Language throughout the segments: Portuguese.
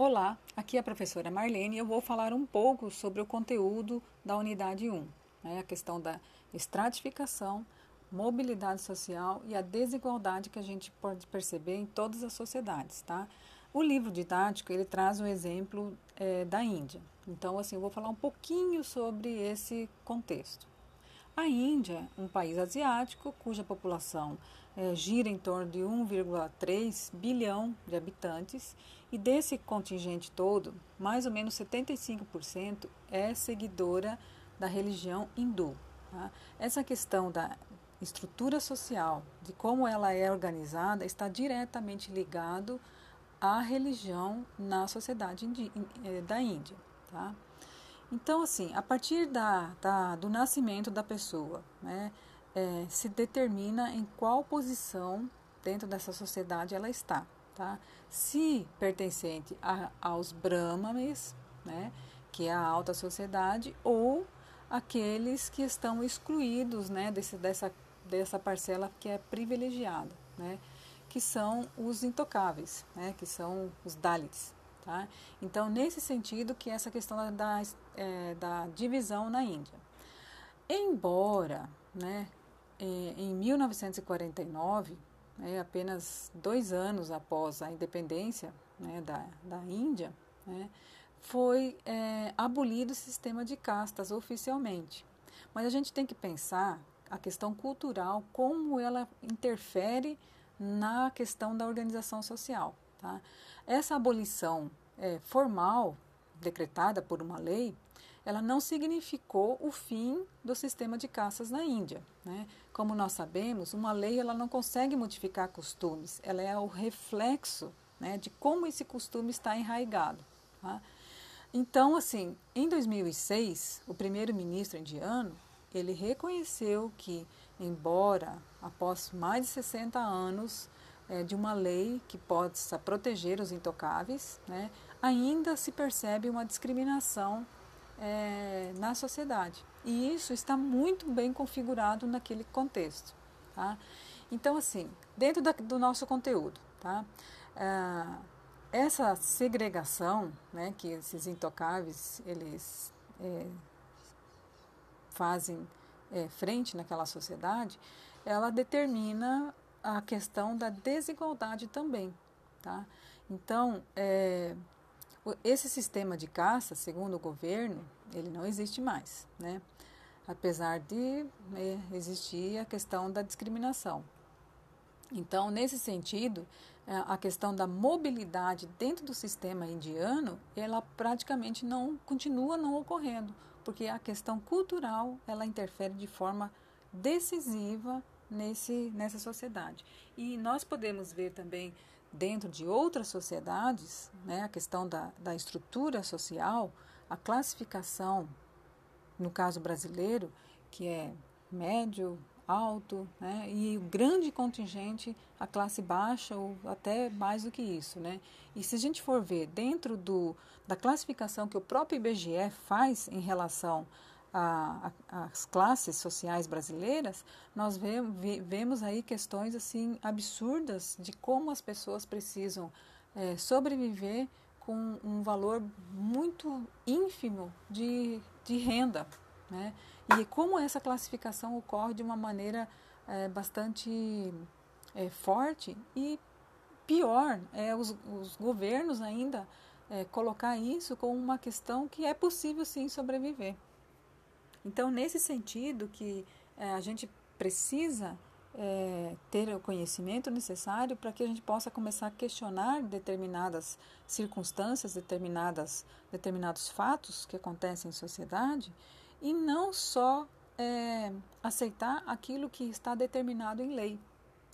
Olá, aqui é a professora Marlene e eu vou falar um pouco sobre o conteúdo da unidade 1, né, a questão da estratificação, mobilidade social e a desigualdade que a gente pode perceber em todas as sociedades, tá? O livro didático ele traz um exemplo é, da Índia. Então, assim, eu vou falar um pouquinho sobre esse contexto. A Índia, um país asiático cuja população é, gira em torno de 1,3 bilhão de habitantes, e desse contingente todo, mais ou menos 75% é seguidora da religião hindu. Tá? Essa questão da estrutura social, de como ela é organizada, está diretamente ligado à religião na sociedade eh, da Índia. Tá? Então, assim, a partir da, da do nascimento da pessoa, né, é, se determina em qual posição dentro dessa sociedade ela está. Tá? Se pertencente a, aos brahmanes, né, que é a alta sociedade, ou aqueles que estão excluídos né, desse, dessa, dessa parcela que é privilegiada, né, que são os intocáveis, né, que são os Dalits. Tá? Então, nesse sentido que essa questão da, da, é, da divisão na Índia. Embora né, em 1949, né, apenas dois anos após a independência né, da, da Índia, né, foi é, abolido o sistema de castas oficialmente. Mas a gente tem que pensar a questão cultural, como ela interfere na questão da organização social. Tá? Essa abolição é, formal, decretada por uma lei, ela não significou o fim do sistema de caças na Índia. Né? Como nós sabemos, uma lei ela não consegue modificar costumes, ela é o reflexo né, de como esse costume está enraizado. Tá? Então, assim, em 2006, o primeiro-ministro indiano ele reconheceu que, embora após mais de 60 anos é, de uma lei que possa proteger os intocáveis, né, ainda se percebe uma discriminação é, na sociedade. E isso está muito bem configurado naquele contexto. Tá? Então, assim, dentro da, do nosso conteúdo, tá? Ah, essa segregação né, que esses intocáveis eles é, fazem é, frente naquela sociedade, ela determina a questão da desigualdade também. Tá? Então, é, esse sistema de caça, segundo o governo, ele não existe mais, né? apesar de né, existir a questão da discriminação. Então, nesse sentido, é, a questão da mobilidade dentro do sistema indiano, ela praticamente não continua não ocorrendo, porque a questão cultural ela interfere de forma decisiva nesse, nessa sociedade. E nós podemos ver também dentro de outras sociedades, né, a questão da, da estrutura social, a classificação, no caso brasileiro, que é médio, alto, né, e o grande contingente, a classe baixa ou até mais do que isso. Né? E se a gente for ver dentro do, da classificação que o próprio IBGE faz em relação às classes sociais brasileiras, nós vemos, vemos aí questões assim absurdas de como as pessoas precisam é, sobreviver com um valor muito ínfimo de, de renda. Né? E como essa classificação ocorre de uma maneira é, bastante é, forte e pior é os, os governos ainda é, colocar isso como uma questão que é possível sim sobreviver. Então, nesse sentido que é, a gente precisa é, ter o conhecimento necessário para que a gente possa começar a questionar determinadas circunstâncias, determinadas, determinados fatos que acontecem em sociedade e não só é, aceitar aquilo que está determinado em lei.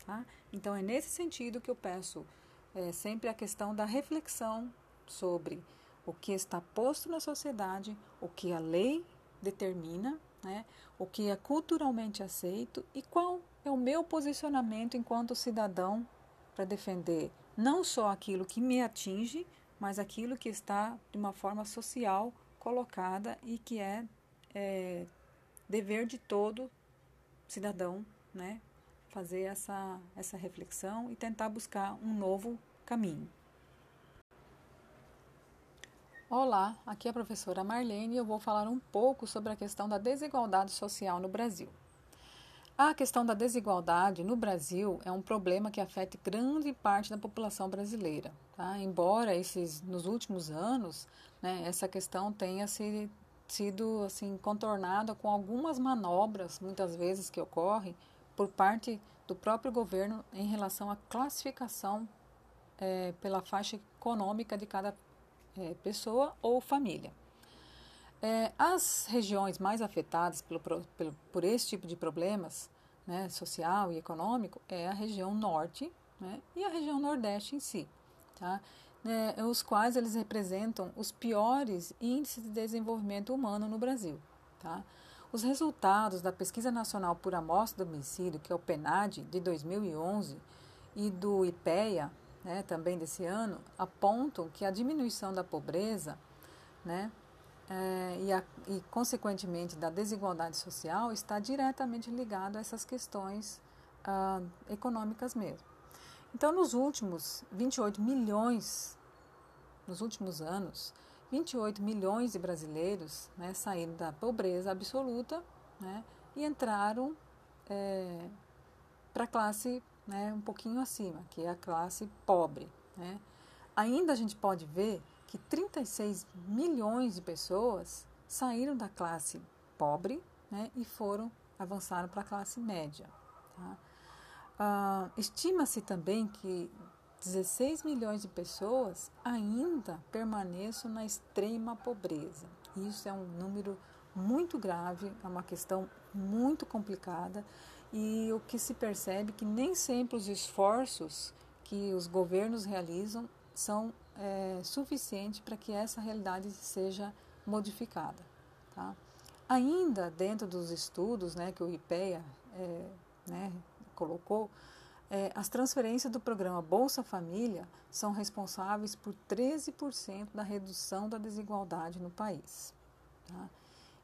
Tá? Então, é nesse sentido que eu peço é, sempre a questão da reflexão sobre o que está posto na sociedade, o que a lei determina, né, o que é culturalmente aceito e qual é o meu posicionamento enquanto cidadão para defender não só aquilo que me atinge, mas aquilo que está de uma forma social colocada e que é é, dever de todo cidadão, né, fazer essa, essa reflexão e tentar buscar um novo caminho. Olá, aqui é a professora Marlene e eu vou falar um pouco sobre a questão da desigualdade social no Brasil. A questão da desigualdade no Brasil é um problema que afeta grande parte da população brasileira. Tá? Embora esses, nos últimos anos né, essa questão tenha se, sido assim, contornada com algumas manobras, muitas vezes que ocorrem, por parte do próprio governo em relação à classificação é, pela faixa econômica de cada é, pessoa ou família. É, as regiões mais afetadas pelo, pelo, por esse tipo de problemas, né, social e econômico, é a região norte né, e a região nordeste em si, tá? É, os quais eles representam os piores índices de desenvolvimento humano no Brasil. Tá? Os resultados da Pesquisa Nacional por Amostra do Homicídio, que é o PNAD, de 2011, e do IPEA, né, também desse ano, apontam que a diminuição da pobreza né, é, e, a, e, consequentemente, da desigualdade social está diretamente ligado a essas questões ah, econômicas mesmo. Então, nos últimos 28 milhões, nos últimos anos, 28 milhões de brasileiros né, saíram da pobreza absoluta né, e entraram é, para a classe né, um pouquinho acima, que é a classe pobre. Né. Ainda a gente pode ver que 36 milhões de pessoas saíram da classe pobre né, e foram avançaram para a classe média. Tá? Ah, Estima-se também que 16 milhões de pessoas ainda permaneçam na extrema pobreza. Isso é um número muito grave, é uma questão muito complicada e o que se percebe é que nem sempre os esforços que os governos realizam são é, suficientes para que essa realidade seja modificada. Tá? Ainda dentro dos estudos né, que o IPEA é, né, colocou, é, as transferências do programa Bolsa Família são responsáveis por 13% da redução da desigualdade no país. Tá?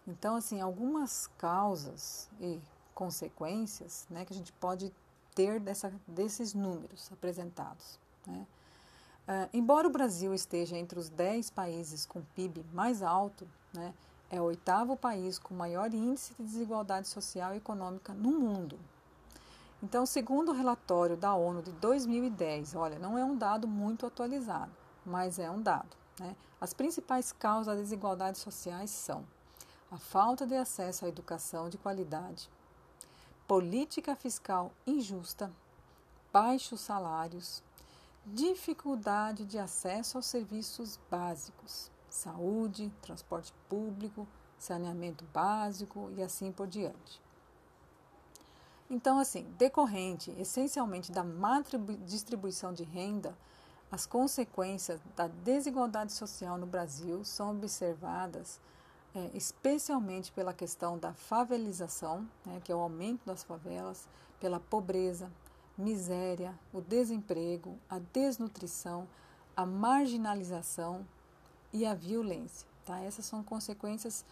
Então, assim, algumas causas e consequências né, que a gente pode ter dessa, desses números apresentados. Né? Uh, embora o Brasil esteja entre os 10 países com PIB mais alto, né, é o oitavo país com maior índice de desigualdade social e econômica no mundo. Então, segundo o relatório da ONU de 2010, olha, não é um dado muito atualizado, mas é um dado. Né? As principais causas das desigualdades sociais são a falta de acesso à educação de qualidade, política fiscal injusta, baixos salários, dificuldade de acesso aos serviços básicos, saúde, transporte público, saneamento básico e assim por diante. Então, assim, decorrente essencialmente da má distribuição de renda, as consequências da desigualdade social no Brasil são observadas é, especialmente pela questão da favelização, né, que é o aumento das favelas, pela pobreza, miséria, o desemprego, a desnutrição, a marginalização e a violência. Tá? Essas são consequências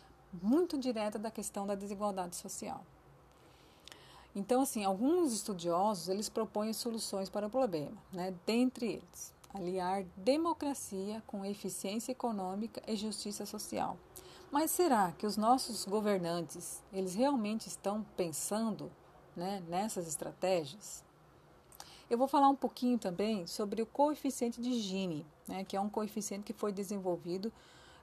muito diretas da questão da desigualdade social. Então, assim, alguns estudiosos eles propõem soluções para o problema, né? dentre eles, aliar democracia com eficiência econômica e justiça social. Mas será que os nossos governantes eles realmente estão pensando né, nessas estratégias? Eu vou falar um pouquinho também sobre o coeficiente de Gini, né, que é um coeficiente que foi desenvolvido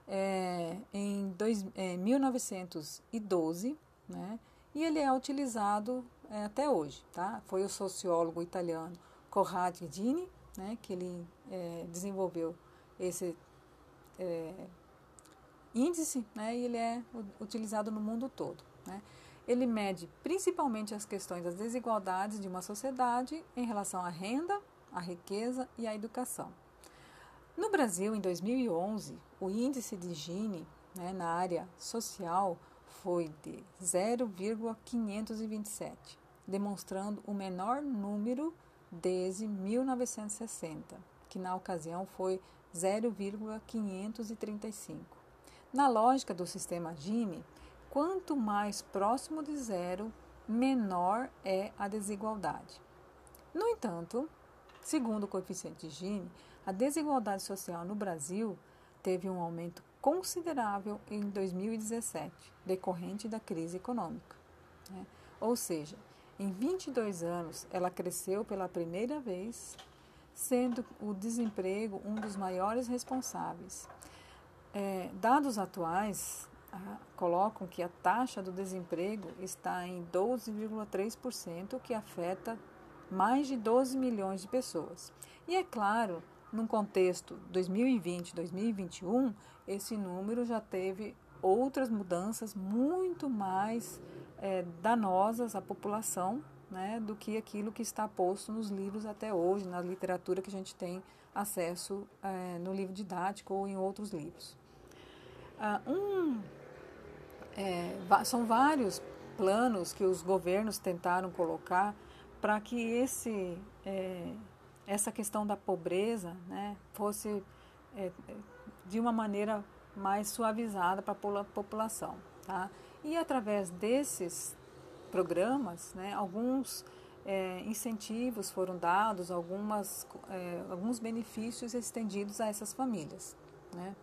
é, em, dois, é, em 1912, né, e ele é utilizado é, até hoje. Tá? Foi o sociólogo italiano Corrado Dini né, que ele desenvolveu esse índice né, ele é utilizado no mundo todo. Né? Ele mede principalmente as questões das desigualdades de uma sociedade em relação à renda, à riqueza e à educação. No Brasil, em 2011, o índice de Gini né, na área social foi de 0,527, demonstrando o menor número desde 1960, que na ocasião foi 0,535. Na lógica do sistema Gini, quanto mais próximo de zero, menor é a desigualdade. No entanto, segundo o coeficiente de Gini, a desigualdade social no Brasil teve um aumento considerável em 2017, decorrente da crise econômica. Né? Ou seja, em 22 anos, ela cresceu pela primeira vez, sendo o desemprego um dos maiores responsáveis. É, dados atuais ah, colocam que a taxa do desemprego está em 12,3%, que afeta mais de 12 milhões de pessoas. E é claro, num contexto 2020-2021, esse número já teve outras mudanças muito mais é, danosas à população né, do que aquilo que está posto nos livros até hoje, na literatura que a gente tem acesso é, no livro didático ou em outros livros. Ah, um, é, são vários planos que os governos tentaram colocar para que esse, é, essa questão da pobreza né, fosse de uma maneira mais suavizada para a população. Tá? E através desses programas, né, alguns é, incentivos foram dados, algumas, é, alguns benefícios estendidos a essas famílias. Né?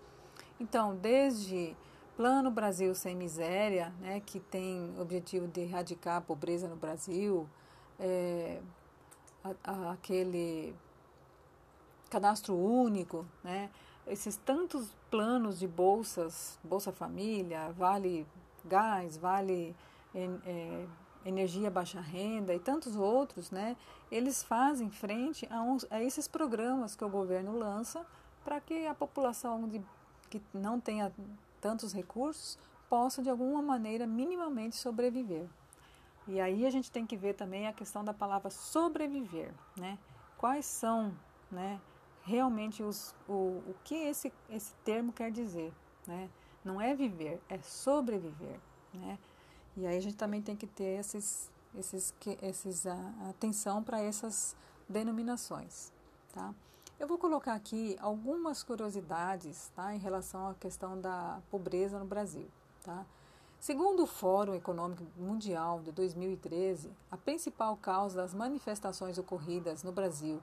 Então, desde Plano Brasil Sem Miséria, né, que tem o objetivo de erradicar a pobreza no Brasil, é, a, a, aquele cadastro único, né, esses tantos planos de bolsas, Bolsa Família, Vale Gás, Vale é, Energia Baixa Renda e tantos outros, né, eles fazem frente a, uns, a esses programas que o governo lança para que a população de, que não tenha tantos recursos possa de alguma maneira minimamente sobreviver. E aí a gente tem que ver também a questão da palavra sobreviver, né? Quais são, né, realmente os, o, o que esse, esse termo quer dizer, né? Não é viver, é sobreviver, né? E aí a gente também tem que ter esses, esses, esses a, atenção para essas denominações, tá? Eu vou colocar aqui algumas curiosidades, tá, em relação à questão da pobreza no Brasil, tá? Segundo o Fórum Econômico Mundial de 2013, a principal causa das manifestações ocorridas no Brasil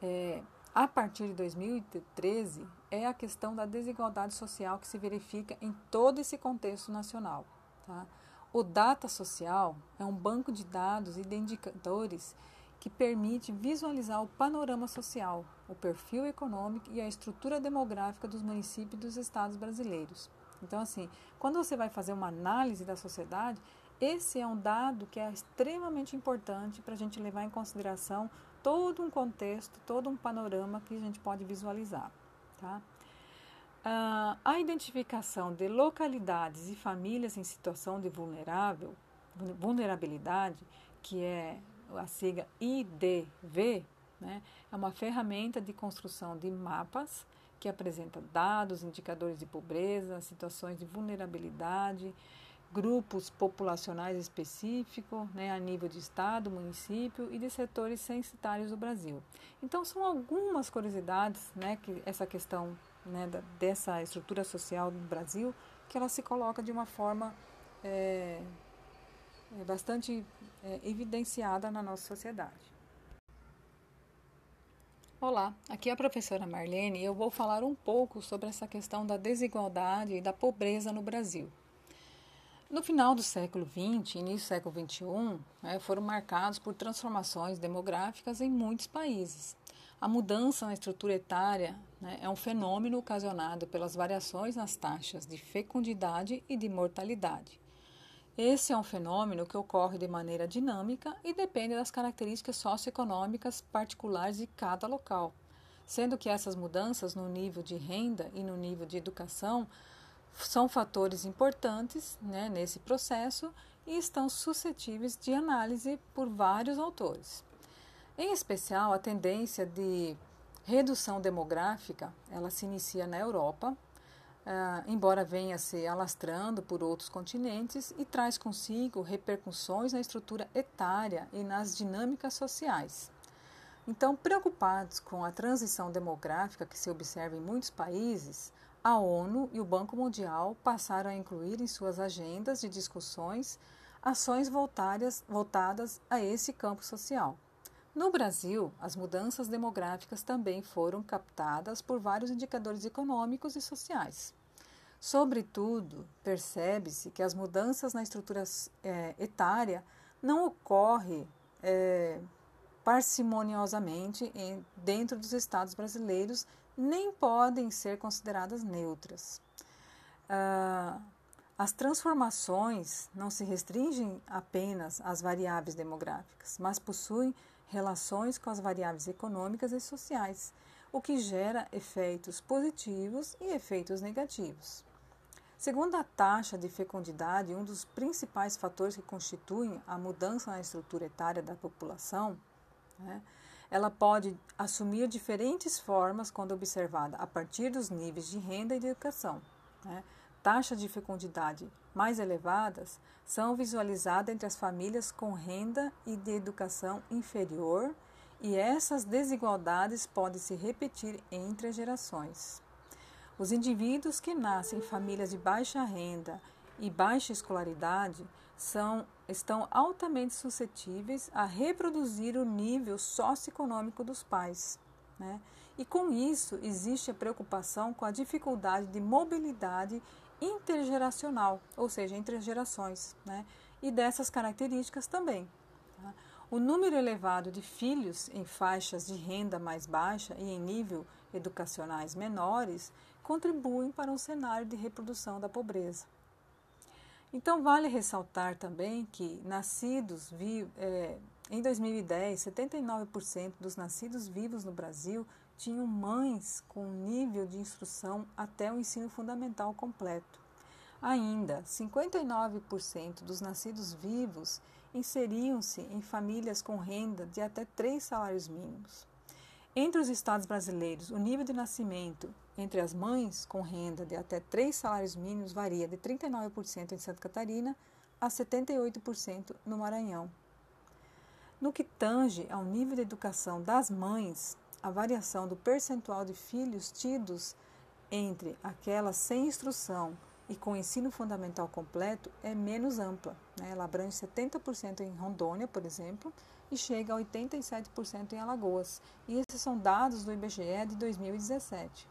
é, a partir de 2013 é a questão da desigualdade social que se verifica em todo esse contexto nacional. Tá? O Data Social é um banco de dados e de indicadores que permite visualizar o panorama social, o perfil econômico e a estrutura demográfica dos municípios e dos estados brasileiros. Então, assim, quando você vai fazer uma análise da sociedade, esse é um dado que é extremamente importante para a gente levar em consideração todo um contexto, todo um panorama que a gente pode visualizar. Tá? Uh, a identificação de localidades e famílias em situação de vulnerável, vulnerabilidade, que é a sigla IDV, né, é uma ferramenta de construção de mapas que apresenta dados, indicadores de pobreza, situações de vulnerabilidade, grupos populacionais específicos, né, a nível de estado, município e de setores censitários do Brasil. Então, são algumas curiosidades, né, que essa questão né, dessa estrutura social do Brasil, que ela se coloca de uma forma é, é bastante é, evidenciada na nossa sociedade. Olá, aqui é a professora Marlene e eu vou falar um pouco sobre essa questão da desigualdade e da pobreza no Brasil. No final do século XX e início do século XXI, né, foram marcados por transformações demográficas em muitos países. A mudança na estrutura etária né, é um fenômeno ocasionado pelas variações nas taxas de fecundidade e de mortalidade. Esse é um fenômeno que ocorre de maneira dinâmica e depende das características socioeconômicas particulares de cada local, sendo que essas mudanças no nível de renda e no nível de educação são fatores importantes né, nesse processo e estão suscetíveis de análise por vários autores. Em especial, a tendência de redução demográfica, ela se inicia na Europa, Uh, embora venha se alastrando por outros continentes e traz consigo repercussões na estrutura etária e nas dinâmicas sociais. Então, preocupados com a transição demográfica que se observa em muitos países, a ONU e o Banco Mundial passaram a incluir em suas agendas de discussões ações voltadas, a esse campo social. No Brasil, as mudanças demográficas também foram captadas por vários indicadores econômicos e sociais. Sobretudo, percebe-se que as mudanças na estrutura é, etária não ocorrem é, parcimoniosamente em, dentro dos estados brasileiros, nem podem ser consideradas neutras. Ah, as transformações não se restringem apenas às variáveis demográficas, mas possuem relações com as variáveis econômicas e sociais, o que gera efeitos positivos e efeitos negativos. Segundo a taxa de fecundidade, um dos principais fatores que constituem a mudança na estrutura etária da população, né, ela pode assumir diferentes formas quando observada a partir dos níveis de renda e de educação. Né. Taxas de fecundidade mais elevadas são visualizadas entre as famílias com renda e de educação inferior, e essas desigualdades podem se repetir entre as gerações. Os indivíduos que nascem em famílias de baixa renda e baixa escolaridade são, estão altamente suscetíveis a reproduzir o nível socioeconômico dos pais. Né? E com isso existe a preocupação com a dificuldade de mobilidade intergeracional, ou seja, entre as gerações, né? e dessas características também. Tá? O número elevado de filhos em faixas de renda mais baixa e em nível educacionais menores contribuem para um cenário de reprodução da pobreza. Então, vale ressaltar também que nascidos é, em 2010, 79% dos nascidos vivos no Brasil tinham mães com nível de instrução até o ensino fundamental completo. Ainda, 59% dos nascidos vivos inseriam-se em famílias com renda de até três salários mínimos. Entre os estados brasileiros, o nível de nascimento entre as mães com renda de até três salários mínimos varia de 39% em Santa Catarina a 78% no Maranhão. No que tange ao nível de educação das mães, a variação do percentual de filhos tidos entre aquelas sem instrução e com ensino fundamental completo é menos ampla. Né? Ela abrange 70% em Rondônia, por exemplo, e chega a 87% em Alagoas. E esses são dados do IBGE de 2017.